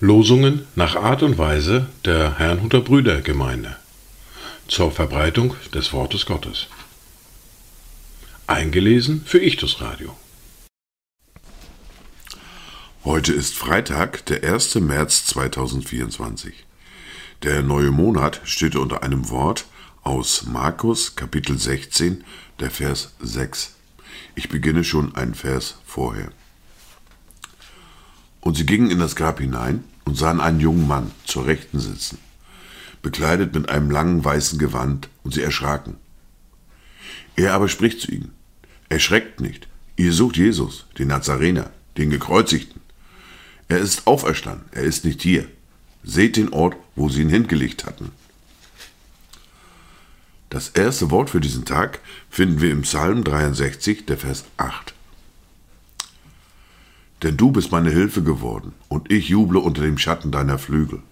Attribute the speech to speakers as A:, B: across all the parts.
A: Losungen nach Art und Weise der Herrnhuter Brüdergemeinde zur Verbreitung des Wortes Gottes. Eingelesen für Ichtus Radio.
B: Heute ist Freitag, der 1. März 2024. Der neue Monat steht unter einem Wort aus Markus Kapitel 16, der Vers 6. Ich beginne schon einen Vers vorher. Und sie gingen in das Grab hinein und sahen einen jungen Mann zur Rechten sitzen, bekleidet mit einem langen weißen Gewand, und sie erschraken. Er aber spricht zu ihnen, erschreckt nicht, ihr sucht Jesus, den Nazarener, den Gekreuzigten. Er ist auferstanden, er ist nicht hier. Seht den Ort, wo sie ihn hingelegt hatten. Das erste Wort für diesen Tag finden wir im Psalm 63, der Vers 8. Denn du bist meine Hilfe geworden, und ich juble unter dem Schatten deiner Flügel.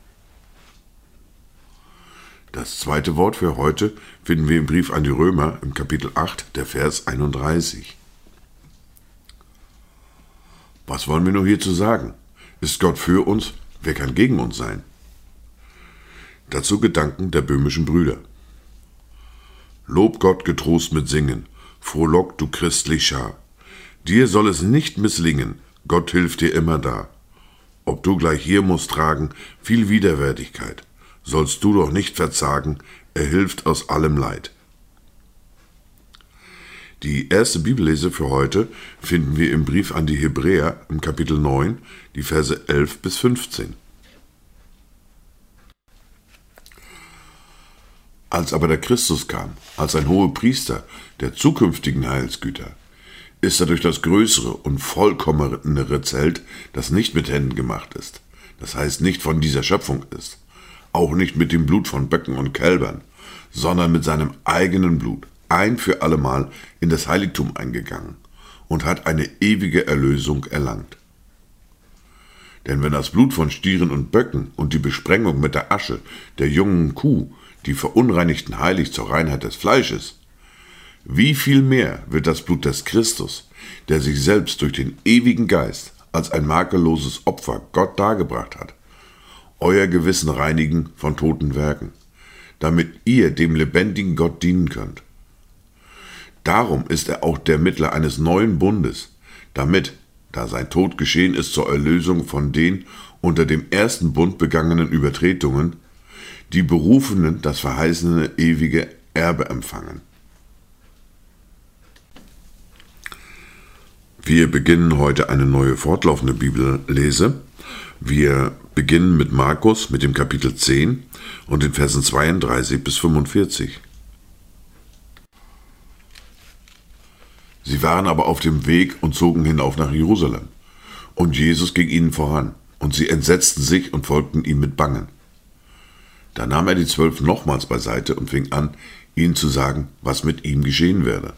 B: Das zweite Wort für heute finden wir im Brief an die Römer im Kapitel 8, der Vers 31. Was wollen wir nur hierzu sagen? Ist Gott für uns? Wer kann gegen uns sein? Dazu Gedanken der böhmischen Brüder. Lob Gott getrost mit Singen, frohlock du christlich Schar. Dir soll es nicht misslingen, Gott hilft dir immer da. Ob du gleich hier musst tragen, viel Widerwärtigkeit, sollst du doch nicht verzagen, er hilft aus allem Leid. Die erste Bibellese für heute finden wir im Brief an die Hebräer im Kapitel 9, die Verse 11 bis 15. Als aber der Christus kam, als ein hoher Priester der zukünftigen Heilsgüter, ist er durch das größere und vollkommenere Zelt, das nicht mit Händen gemacht ist, das heißt nicht von dieser Schöpfung ist, auch nicht mit dem Blut von Böcken und Kälbern, sondern mit seinem eigenen Blut ein für allemal in das Heiligtum eingegangen und hat eine ewige Erlösung erlangt. Denn wenn das Blut von Stieren und Böcken und die Besprengung mit der Asche der jungen Kuh die verunreinigten heiligt zur Reinheit des Fleisches, wie viel mehr wird das Blut des Christus, der sich selbst durch den ewigen Geist als ein makelloses Opfer Gott dargebracht hat, euer Gewissen reinigen von toten Werken, damit ihr dem lebendigen Gott dienen könnt. Darum ist er auch der Mittler eines neuen Bundes, damit, da sein Tod geschehen ist zur Erlösung von den unter dem ersten Bund begangenen Übertretungen, die Berufenen das verheißene ewige Erbe empfangen. Wir beginnen heute eine neue fortlaufende Bibellese. Wir beginnen mit Markus mit dem Kapitel 10 und den Versen 32 bis 45. Sie waren aber auf dem Weg und zogen hinauf nach Jerusalem. Und Jesus ging ihnen voran, und sie entsetzten sich und folgten ihm mit Bangen. Da nahm er die Zwölf nochmals beiseite und fing an, ihnen zu sagen, was mit ihm geschehen werde.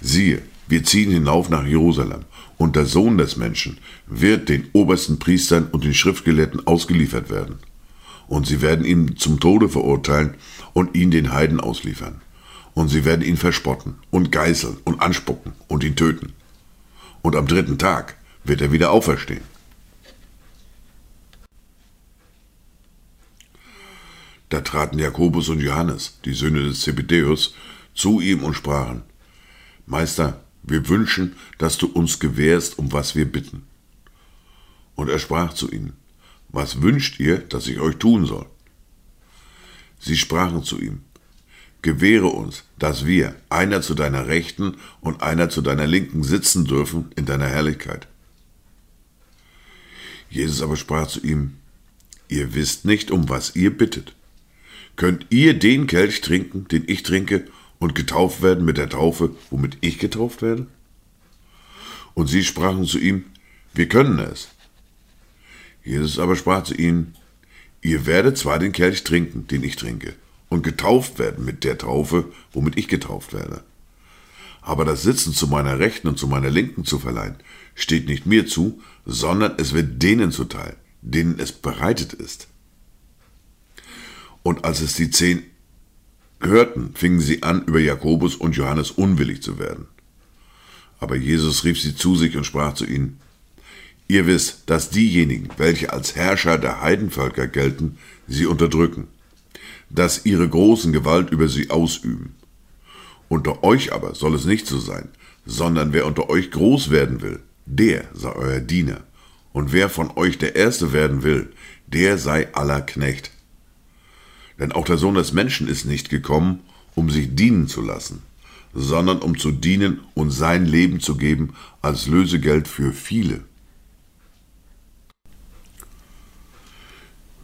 B: Siehe, wir ziehen hinauf nach Jerusalem, und der Sohn des Menschen wird den obersten Priestern und den Schriftgelehrten ausgeliefert werden. Und sie werden ihn zum Tode verurteilen und ihn den Heiden ausliefern. Und sie werden ihn verspotten und geißeln und anspucken und ihn töten. Und am dritten Tag wird er wieder auferstehen. Da traten Jakobus und Johannes, die Söhne des Zebedäus, zu ihm und sprachen, Meister, wir wünschen, dass du uns gewährst, um was wir bitten. Und er sprach zu ihnen, was wünscht ihr, dass ich euch tun soll? Sie sprachen zu ihm, gewähre uns, dass wir, einer zu deiner Rechten und einer zu deiner Linken sitzen dürfen in deiner Herrlichkeit. Jesus aber sprach zu ihm, ihr wisst nicht, um was ihr bittet. Könnt ihr den Kelch trinken, den ich trinke, und getauft werden mit der Taufe, womit ich getauft werde? Und sie sprachen zu ihm, wir können es. Jesus aber sprach zu ihnen, ihr werdet zwar den Kelch trinken, den ich trinke, und getauft werden mit der Taufe, womit ich getauft werde. Aber das Sitzen zu meiner Rechten und zu meiner Linken zu verleihen, steht nicht mir zu, sondern es wird denen zuteil, denen es bereitet ist. Und als es die zehn hörten, fingen sie an, über Jakobus und Johannes unwillig zu werden. Aber Jesus rief sie zu sich und sprach zu ihnen, Ihr wisst, dass diejenigen, welche als Herrscher der Heidenvölker gelten, sie unterdrücken, dass ihre großen Gewalt über sie ausüben. Unter euch aber soll es nicht so sein, sondern wer unter euch groß werden will, der sei euer Diener, und wer von euch der Erste werden will, der sei aller Knecht. Denn auch der Sohn des Menschen ist nicht gekommen, um sich dienen zu lassen, sondern um zu dienen und sein Leben zu geben als Lösegeld für viele.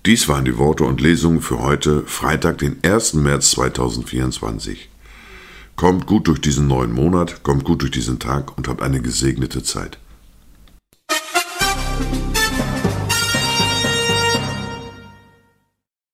B: Dies waren die Worte und Lesungen für heute, Freitag, den 1. März 2024. Kommt gut durch diesen neuen Monat, kommt gut durch diesen Tag und habt eine gesegnete Zeit.